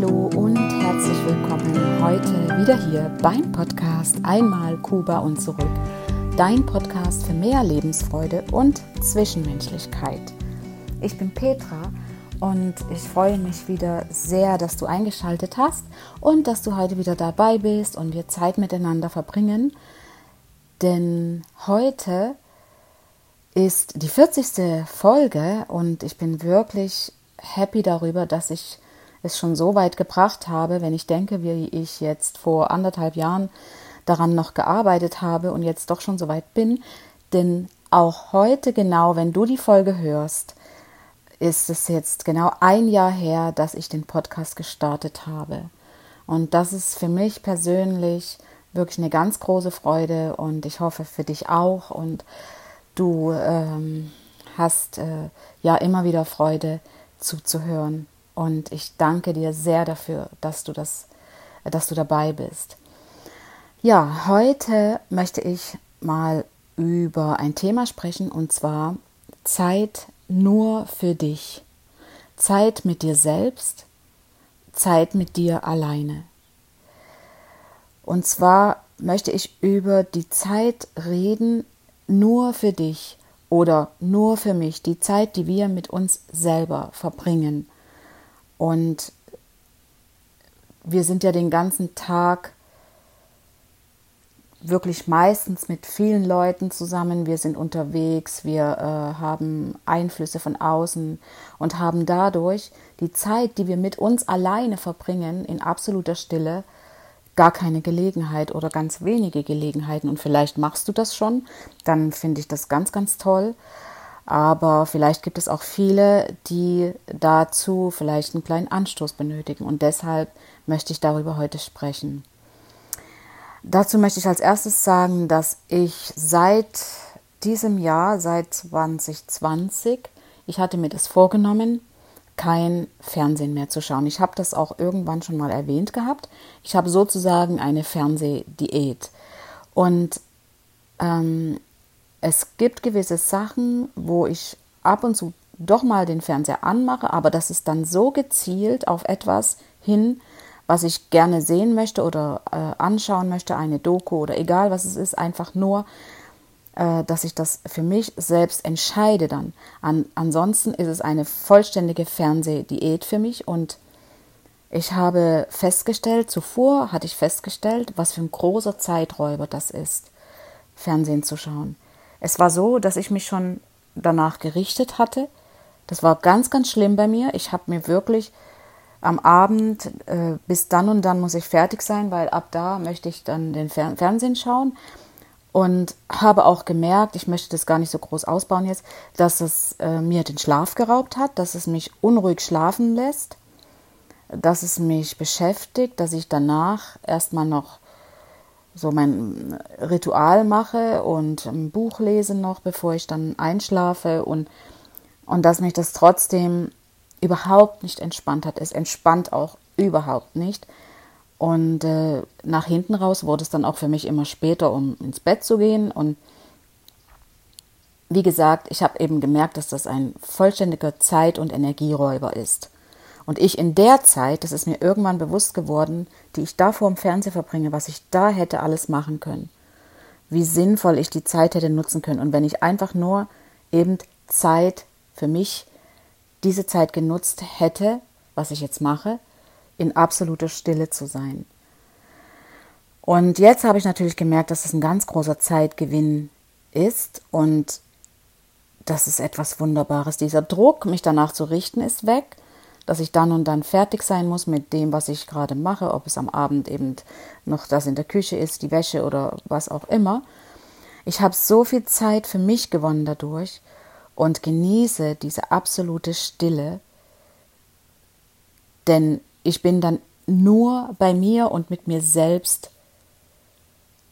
Hallo und herzlich willkommen heute wieder hier beim Podcast Einmal Kuba und zurück. Dein Podcast für mehr Lebensfreude und Zwischenmenschlichkeit. Ich bin Petra und ich freue mich wieder sehr, dass du eingeschaltet hast und dass du heute wieder dabei bist und wir Zeit miteinander verbringen. Denn heute ist die 40. Folge und ich bin wirklich happy darüber, dass ich es schon so weit gebracht habe, wenn ich denke, wie ich jetzt vor anderthalb Jahren daran noch gearbeitet habe und jetzt doch schon so weit bin. Denn auch heute genau, wenn du die Folge hörst, ist es jetzt genau ein Jahr her, dass ich den Podcast gestartet habe. Und das ist für mich persönlich wirklich eine ganz große Freude und ich hoffe für dich auch. Und du ähm, hast äh, ja immer wieder Freude zuzuhören. Und ich danke dir sehr dafür, dass du das, dass du dabei bist. Ja, heute möchte ich mal über ein Thema sprechen und zwar Zeit nur für dich. Zeit mit dir selbst, Zeit mit dir alleine. Und zwar möchte ich über die Zeit reden, nur für dich oder nur für mich, die Zeit, die wir mit uns selber verbringen. Und wir sind ja den ganzen Tag wirklich meistens mit vielen Leuten zusammen. Wir sind unterwegs, wir äh, haben Einflüsse von außen und haben dadurch die Zeit, die wir mit uns alleine verbringen, in absoluter Stille, gar keine Gelegenheit oder ganz wenige Gelegenheiten. Und vielleicht machst du das schon, dann finde ich das ganz, ganz toll. Aber vielleicht gibt es auch viele, die dazu vielleicht einen kleinen Anstoß benötigen. Und deshalb möchte ich darüber heute sprechen. Dazu möchte ich als erstes sagen, dass ich seit diesem Jahr, seit 2020, ich hatte mir das vorgenommen, kein Fernsehen mehr zu schauen. Ich habe das auch irgendwann schon mal erwähnt gehabt. Ich habe sozusagen eine Fernsehdiät. Und ähm, es gibt gewisse Sachen, wo ich ab und zu doch mal den Fernseher anmache, aber das ist dann so gezielt auf etwas hin, was ich gerne sehen möchte oder äh, anschauen möchte, eine Doku oder egal was es ist, einfach nur, äh, dass ich das für mich selbst entscheide dann. An, ansonsten ist es eine vollständige Fernsehdiät für mich und ich habe festgestellt, zuvor hatte ich festgestellt, was für ein großer Zeiträuber das ist, Fernsehen zu schauen. Es war so, dass ich mich schon danach gerichtet hatte. Das war ganz, ganz schlimm bei mir. Ich habe mir wirklich am Abend, äh, bis dann und dann muss ich fertig sein, weil ab da möchte ich dann den Fer Fernsehen schauen. Und habe auch gemerkt, ich möchte das gar nicht so groß ausbauen jetzt, dass es äh, mir den Schlaf geraubt hat, dass es mich unruhig schlafen lässt, dass es mich beschäftigt, dass ich danach erstmal noch so mein Ritual mache und ein Buch lese noch, bevor ich dann einschlafe und, und dass mich das trotzdem überhaupt nicht entspannt hat. Es entspannt auch überhaupt nicht. Und äh, nach hinten raus wurde es dann auch für mich immer später, um ins Bett zu gehen. Und wie gesagt, ich habe eben gemerkt, dass das ein vollständiger Zeit- und Energieräuber ist. Und ich in der Zeit, das ist mir irgendwann bewusst geworden, die ich da vor dem Fernseher verbringe, was ich da hätte alles machen können. Wie sinnvoll ich die Zeit hätte nutzen können. Und wenn ich einfach nur eben Zeit für mich, diese Zeit genutzt hätte, was ich jetzt mache, in absoluter Stille zu sein. Und jetzt habe ich natürlich gemerkt, dass es ein ganz großer Zeitgewinn ist und das ist etwas Wunderbares. Dieser Druck, mich danach zu richten, ist weg dass ich dann und dann fertig sein muss mit dem, was ich gerade mache, ob es am Abend eben noch das in der Küche ist, die Wäsche oder was auch immer. Ich habe so viel Zeit für mich gewonnen dadurch und genieße diese absolute Stille, denn ich bin dann nur bei mir und mit mir selbst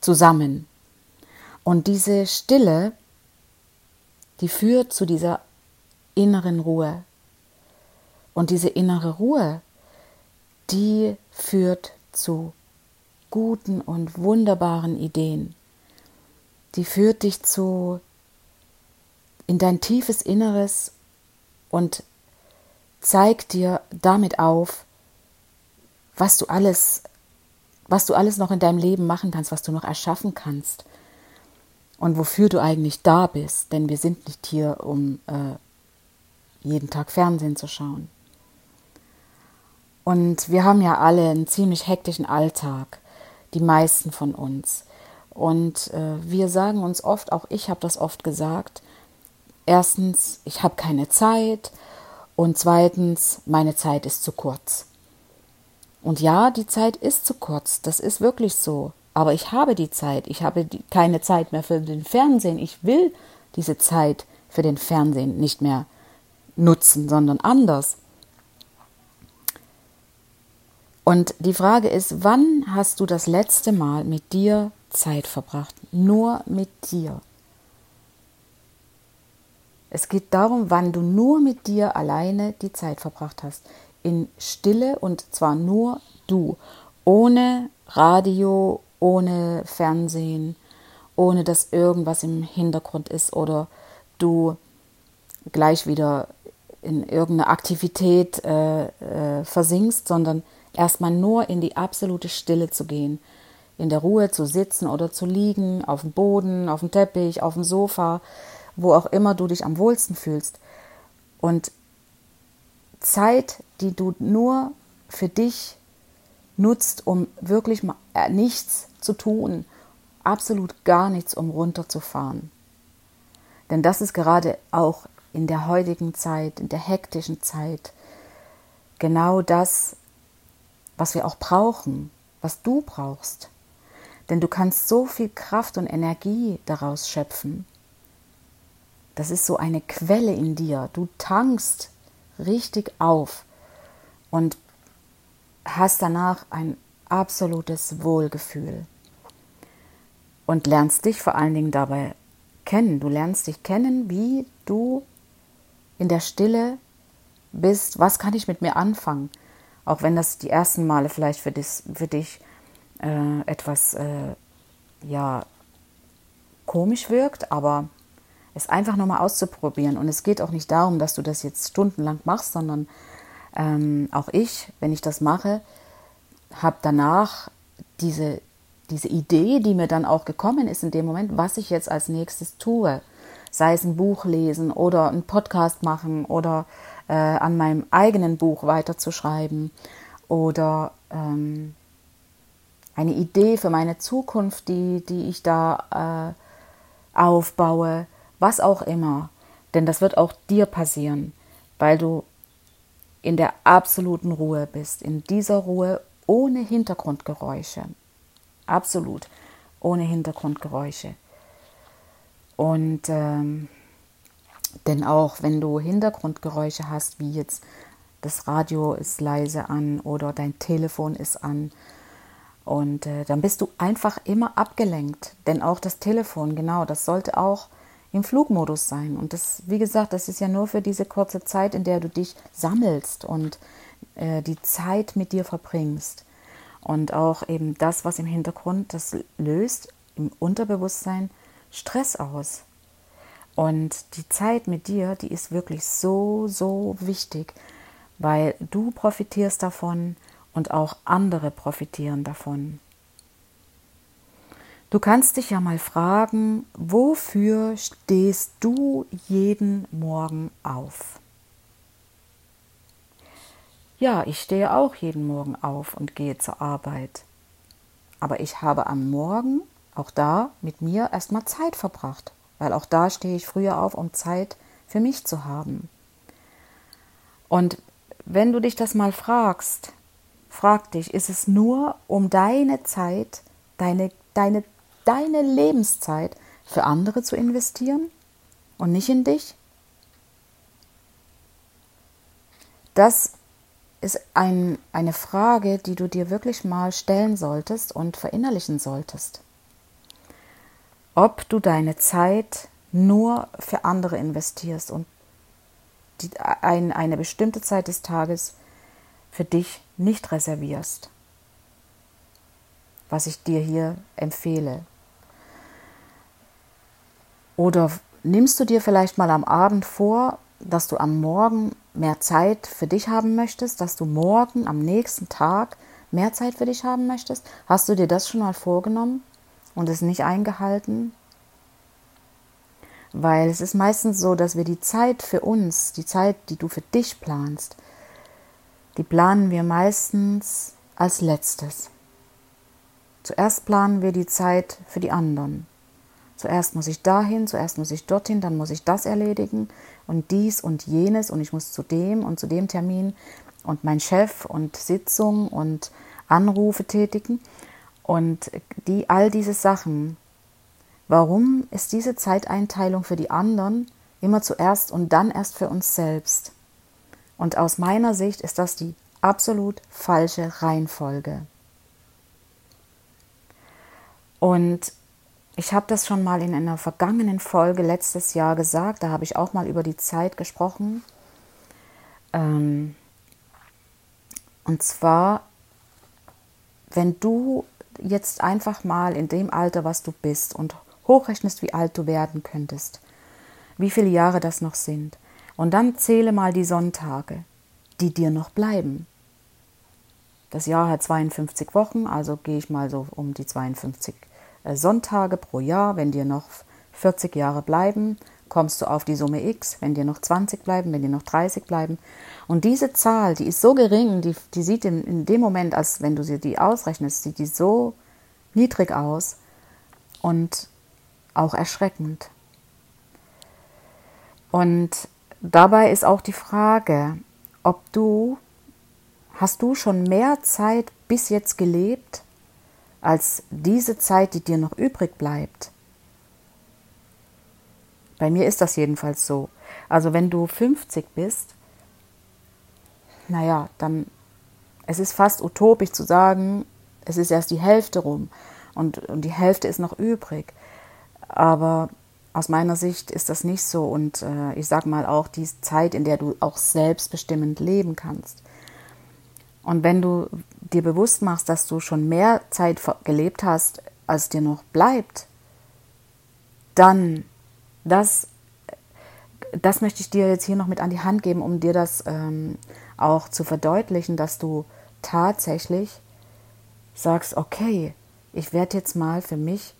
zusammen. Und diese Stille, die führt zu dieser inneren Ruhe, und diese innere Ruhe, die führt zu guten und wunderbaren Ideen. Die führt dich zu in dein tiefes Inneres und zeigt dir damit auf, was du alles, was du alles noch in deinem Leben machen kannst, was du noch erschaffen kannst und wofür du eigentlich da bist. Denn wir sind nicht hier, um äh, jeden Tag Fernsehen zu schauen. Und wir haben ja alle einen ziemlich hektischen Alltag, die meisten von uns. Und äh, wir sagen uns oft, auch ich habe das oft gesagt, erstens, ich habe keine Zeit und zweitens, meine Zeit ist zu kurz. Und ja, die Zeit ist zu kurz, das ist wirklich so. Aber ich habe die Zeit, ich habe die, keine Zeit mehr für den Fernsehen. Ich will diese Zeit für den Fernsehen nicht mehr nutzen, sondern anders. Und die Frage ist, wann hast du das letzte Mal mit dir Zeit verbracht? Nur mit dir. Es geht darum, wann du nur mit dir alleine die Zeit verbracht hast. In Stille und zwar nur du. Ohne Radio, ohne Fernsehen, ohne dass irgendwas im Hintergrund ist oder du gleich wieder in irgendeine Aktivität äh, äh, versinkst, sondern erstmal nur in die absolute Stille zu gehen, in der Ruhe zu sitzen oder zu liegen, auf dem Boden, auf dem Teppich, auf dem Sofa, wo auch immer du dich am wohlsten fühlst. Und Zeit, die du nur für dich nutzt, um wirklich äh, nichts zu tun, absolut gar nichts, um runterzufahren. Denn das ist gerade auch in der heutigen Zeit, in der hektischen Zeit, genau das, was wir auch brauchen, was du brauchst. Denn du kannst so viel Kraft und Energie daraus schöpfen. Das ist so eine Quelle in dir. Du tankst richtig auf und hast danach ein absolutes Wohlgefühl. Und lernst dich vor allen Dingen dabei kennen. Du lernst dich kennen, wie du in der Stille bist, was kann ich mit mir anfangen? Auch wenn das die ersten Male vielleicht für, dis, für dich äh, etwas äh, ja, komisch wirkt, aber es einfach nochmal auszuprobieren. Und es geht auch nicht darum, dass du das jetzt stundenlang machst, sondern ähm, auch ich, wenn ich das mache, habe danach diese, diese Idee, die mir dann auch gekommen ist in dem Moment, was ich jetzt als nächstes tue sei es ein Buch lesen oder einen Podcast machen oder äh, an meinem eigenen Buch weiterzuschreiben oder ähm, eine Idee für meine Zukunft, die, die ich da äh, aufbaue, was auch immer. Denn das wird auch dir passieren, weil du in der absoluten Ruhe bist, in dieser Ruhe ohne Hintergrundgeräusche. Absolut ohne Hintergrundgeräusche. Und ähm, denn auch wenn du Hintergrundgeräusche hast, wie jetzt das Radio ist leise an oder dein Telefon ist an, und äh, dann bist du einfach immer abgelenkt. Denn auch das Telefon, genau, das sollte auch im Flugmodus sein. Und das, wie gesagt, das ist ja nur für diese kurze Zeit, in der du dich sammelst und äh, die Zeit mit dir verbringst. Und auch eben das, was im Hintergrund das löst, im Unterbewusstsein, Stress aus. Und die Zeit mit dir, die ist wirklich so, so wichtig, weil du profitierst davon und auch andere profitieren davon. Du kannst dich ja mal fragen, wofür stehst du jeden Morgen auf? Ja, ich stehe auch jeden Morgen auf und gehe zur Arbeit. Aber ich habe am Morgen auch da mit mir erstmal Zeit verbracht, weil auch da stehe ich früher auf, um Zeit für mich zu haben. Und wenn du dich das mal fragst, frag dich, ist es nur um deine Zeit, deine, deine, deine Lebenszeit für andere zu investieren und nicht in dich? Das ist ein, eine Frage, die du dir wirklich mal stellen solltest und verinnerlichen solltest ob du deine Zeit nur für andere investierst und die, ein, eine bestimmte Zeit des Tages für dich nicht reservierst, was ich dir hier empfehle. Oder nimmst du dir vielleicht mal am Abend vor, dass du am Morgen mehr Zeit für dich haben möchtest, dass du morgen am nächsten Tag mehr Zeit für dich haben möchtest? Hast du dir das schon mal vorgenommen und es nicht eingehalten? Weil es ist meistens so, dass wir die Zeit für uns, die Zeit, die du für dich planst, die planen wir meistens als letztes. Zuerst planen wir die Zeit für die anderen. Zuerst muss ich dahin, zuerst muss ich dorthin, dann muss ich das erledigen und dies und jenes und ich muss zu dem und zu dem Termin und mein Chef und Sitzung und Anrufe tätigen und die all diese Sachen. Warum ist diese Zeiteinteilung für die anderen immer zuerst und dann erst für uns selbst? Und aus meiner Sicht ist das die absolut falsche Reihenfolge. Und ich habe das schon mal in einer vergangenen Folge letztes Jahr gesagt, da habe ich auch mal über die Zeit gesprochen. Ähm, und zwar, wenn du jetzt einfach mal in dem Alter, was du bist, und hochrechnest, wie alt du werden könntest, wie viele Jahre das noch sind, und dann zähle mal die Sonntage, die dir noch bleiben. Das Jahr hat 52 Wochen, also gehe ich mal so um die 52 äh, Sonntage pro Jahr. Wenn dir noch 40 Jahre bleiben, kommst du auf die Summe X. Wenn dir noch 20 bleiben, wenn dir noch 30 bleiben. Und diese Zahl, die ist so gering, die, die sieht in, in dem Moment, als wenn du sie die ausrechnest, sieht die so niedrig aus und auch erschreckend. Und dabei ist auch die Frage, ob du, hast du schon mehr Zeit bis jetzt gelebt, als diese Zeit, die dir noch übrig bleibt? Bei mir ist das jedenfalls so. Also wenn du 50 bist, naja, dann es ist fast utopisch zu sagen, es ist erst die Hälfte rum und, und die Hälfte ist noch übrig. Aber aus meiner Sicht ist das nicht so und äh, ich sage mal auch die Zeit, in der du auch selbstbestimmend leben kannst. Und wenn du dir bewusst machst, dass du schon mehr Zeit gelebt hast, als dir noch bleibt, dann das, das möchte ich dir jetzt hier noch mit an die Hand geben, um dir das ähm, auch zu verdeutlichen, dass du tatsächlich sagst, okay, ich werde jetzt mal für mich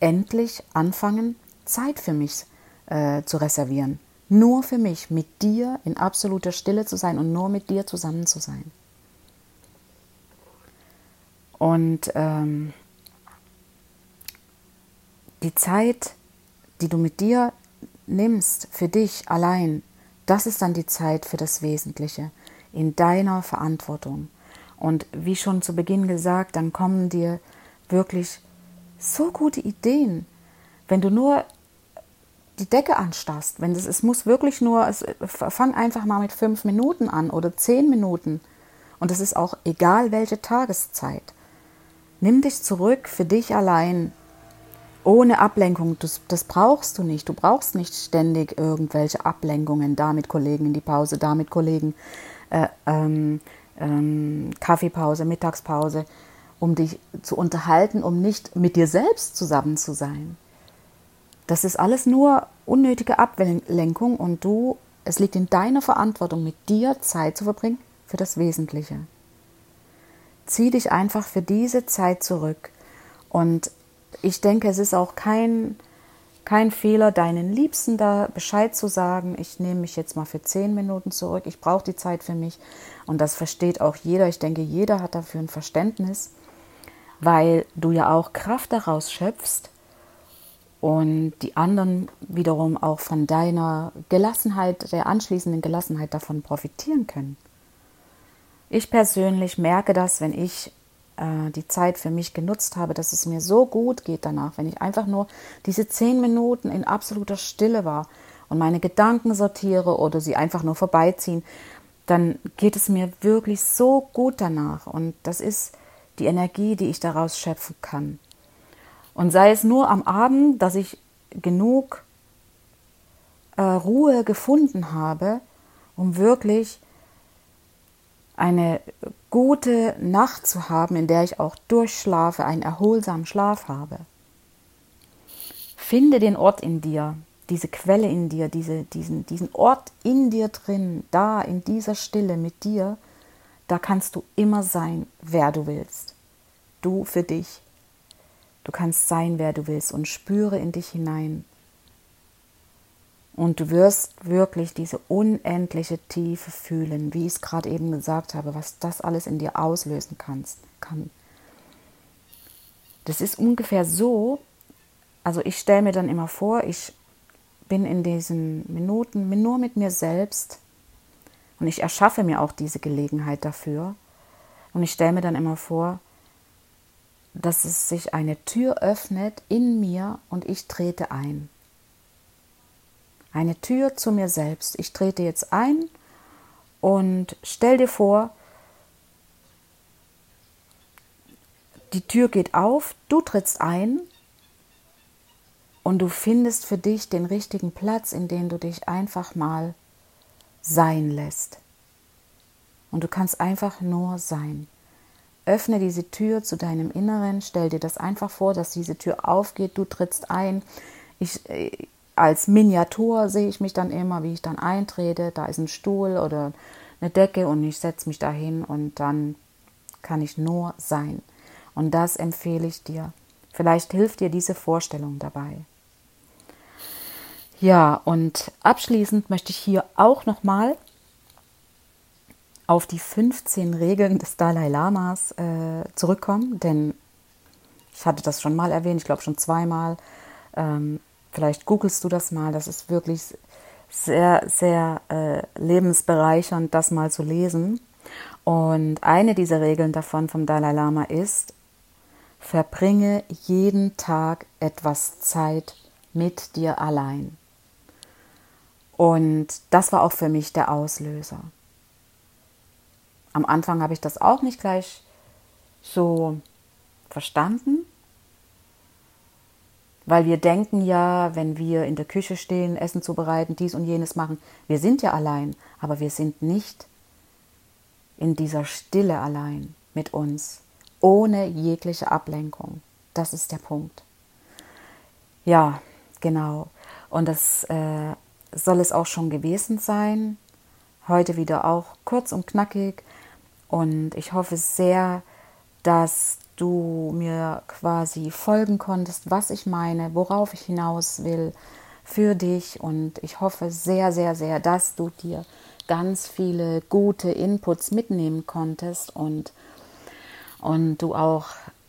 endlich anfangen, Zeit für mich äh, zu reservieren. Nur für mich, mit dir in absoluter Stille zu sein und nur mit dir zusammen zu sein. Und ähm, die Zeit, die du mit dir nimmst, für dich allein, das ist dann die Zeit für das Wesentliche, in deiner Verantwortung. Und wie schon zu Beginn gesagt, dann kommen dir wirklich so gute Ideen, wenn du nur die Decke anstarrst, wenn das, es muss wirklich nur, es, fang einfach mal mit fünf Minuten an oder zehn Minuten. Und es ist auch egal, welche Tageszeit. Nimm dich zurück für dich allein, ohne Ablenkung. Das, das brauchst du nicht. Du brauchst nicht ständig irgendwelche Ablenkungen, da mit Kollegen in die Pause, da mit Kollegen äh, ähm, ähm, Kaffeepause, Mittagspause, um dich zu unterhalten, um nicht mit dir selbst zusammen zu sein. Das ist alles nur unnötige Ablenkung und du, es liegt in deiner Verantwortung, mit dir Zeit zu verbringen für das Wesentliche. Zieh dich einfach für diese Zeit zurück. Und ich denke, es ist auch kein, kein Fehler, deinen Liebsten da Bescheid zu sagen, ich nehme mich jetzt mal für zehn Minuten zurück, ich brauche die Zeit für mich. Und das versteht auch jeder. Ich denke, jeder hat dafür ein Verständnis, weil du ja auch Kraft daraus schöpfst, und die anderen wiederum auch von deiner Gelassenheit, der anschließenden Gelassenheit davon profitieren können. Ich persönlich merke das, wenn ich äh, die Zeit für mich genutzt habe, dass es mir so gut geht danach, wenn ich einfach nur diese zehn Minuten in absoluter Stille war und meine Gedanken sortiere oder sie einfach nur vorbeiziehen, dann geht es mir wirklich so gut danach. Und das ist die Energie, die ich daraus schöpfen kann. Und sei es nur am Abend, dass ich genug äh, Ruhe gefunden habe, um wirklich eine gute Nacht zu haben, in der ich auch durchschlafe, einen erholsamen Schlaf habe. Finde den Ort in dir, diese Quelle in dir, diese, diesen, diesen Ort in dir drin, da in dieser Stille mit dir, Da kannst du immer sein, wer du willst. Du für dich. Du kannst sein, wer du willst und spüre in dich hinein. Und du wirst wirklich diese unendliche Tiefe fühlen, wie ich es gerade eben gesagt habe, was das alles in dir auslösen kannst, kann. Das ist ungefähr so, also ich stelle mir dann immer vor, ich bin in diesen Minuten nur mit mir selbst und ich erschaffe mir auch diese Gelegenheit dafür. Und ich stelle mir dann immer vor, dass es sich eine Tür öffnet in mir und ich trete ein. Eine Tür zu mir selbst. Ich trete jetzt ein und stell dir vor, die Tür geht auf, du trittst ein und du findest für dich den richtigen Platz, in dem du dich einfach mal sein lässt. Und du kannst einfach nur sein. Öffne diese Tür zu deinem Inneren, stell dir das einfach vor, dass diese Tür aufgeht, du trittst ein. Ich, äh, als Miniatur sehe ich mich dann immer, wie ich dann eintrete. Da ist ein Stuhl oder eine Decke und ich setze mich dahin und dann kann ich nur sein. Und das empfehle ich dir. Vielleicht hilft dir diese Vorstellung dabei. Ja, und abschließend möchte ich hier auch nochmal auf die 15 Regeln des Dalai Lamas äh, zurückkommen, denn ich hatte das schon mal erwähnt, ich glaube schon zweimal. Ähm, vielleicht googelst du das mal, das ist wirklich sehr, sehr äh, lebensbereichernd, das mal zu lesen. Und eine dieser Regeln davon vom Dalai Lama ist, verbringe jeden Tag etwas Zeit mit dir allein. Und das war auch für mich der Auslöser. Am Anfang habe ich das auch nicht gleich so verstanden, weil wir denken ja, wenn wir in der Küche stehen, Essen zubereiten, dies und jenes machen, wir sind ja allein, aber wir sind nicht in dieser Stille allein mit uns, ohne jegliche Ablenkung. Das ist der Punkt. Ja, genau. Und das äh, soll es auch schon gewesen sein. Heute wieder auch kurz und knackig. Und ich hoffe sehr, dass du mir quasi folgen konntest, was ich meine, worauf ich hinaus will für dich. Und ich hoffe sehr, sehr, sehr, dass du dir ganz viele gute Inputs mitnehmen konntest und, und du auch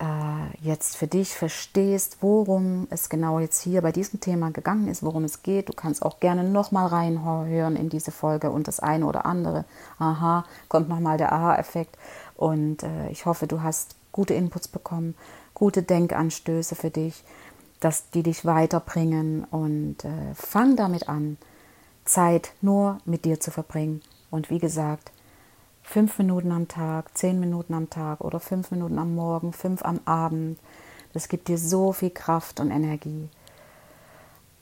äh, jetzt für dich verstehst, worum es genau jetzt hier bei diesem Thema gegangen ist, worum es geht. Du kannst auch gerne nochmal reinhören in diese Folge und das eine oder andere. Aha, kommt nochmal der Aha-Effekt. Und äh, ich hoffe, du hast gute Inputs bekommen, gute Denkanstöße für dich, dass die dich weiterbringen. Und äh, fang damit an, Zeit nur mit dir zu verbringen. Und wie gesagt, fünf Minuten am Tag, zehn Minuten am Tag oder fünf Minuten am Morgen, fünf am Abend. Das gibt dir so viel Kraft und Energie.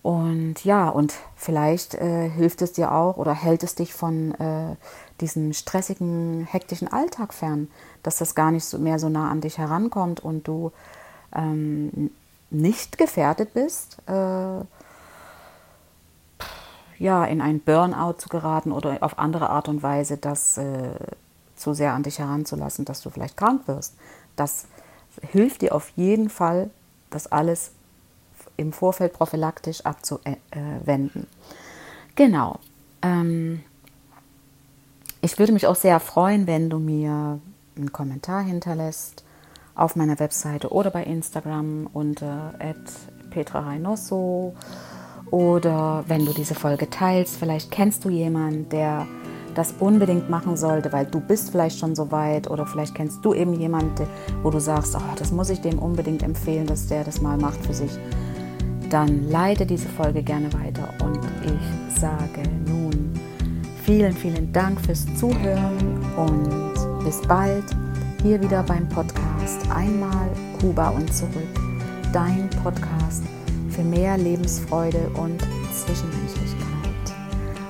Und ja, und vielleicht äh, hilft es dir auch oder hält es dich von äh, diesem stressigen, hektischen Alltag fern, dass das gar nicht so mehr so nah an dich herankommt und du ähm, nicht gefährdet bist, äh, ja, in ein Burnout zu geraten oder auf andere Art und Weise das äh, zu sehr an dich heranzulassen, dass du vielleicht krank wirst. Das hilft dir auf jeden Fall, das alles im Vorfeld prophylaktisch abzuwenden. Genau. Ähm, ich würde mich auch sehr freuen, wenn du mir einen Kommentar hinterlässt auf meiner Webseite oder bei Instagram unter Petra Reynoso oder wenn du diese Folge teilst, vielleicht kennst du jemanden, der das unbedingt machen sollte, weil du bist vielleicht schon so weit oder vielleicht kennst du eben jemanden, wo du sagst, oh, das muss ich dem unbedingt empfehlen, dass der das mal macht für sich. Dann leite diese Folge gerne weiter und ich sage nun vielen, vielen Dank fürs Zuhören und bis bald hier wieder beim Podcast Einmal Kuba und zurück. Dein Podcast für mehr Lebensfreude und Zwischenmenschlichkeit.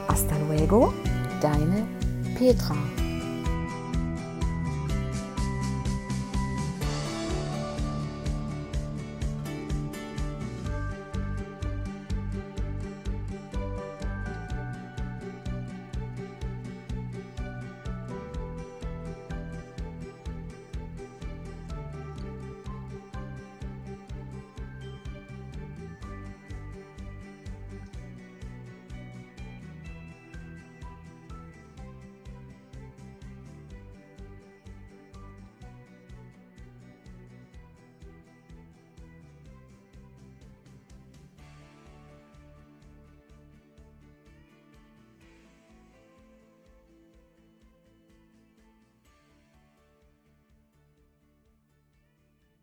Hasta luego, deine Petra.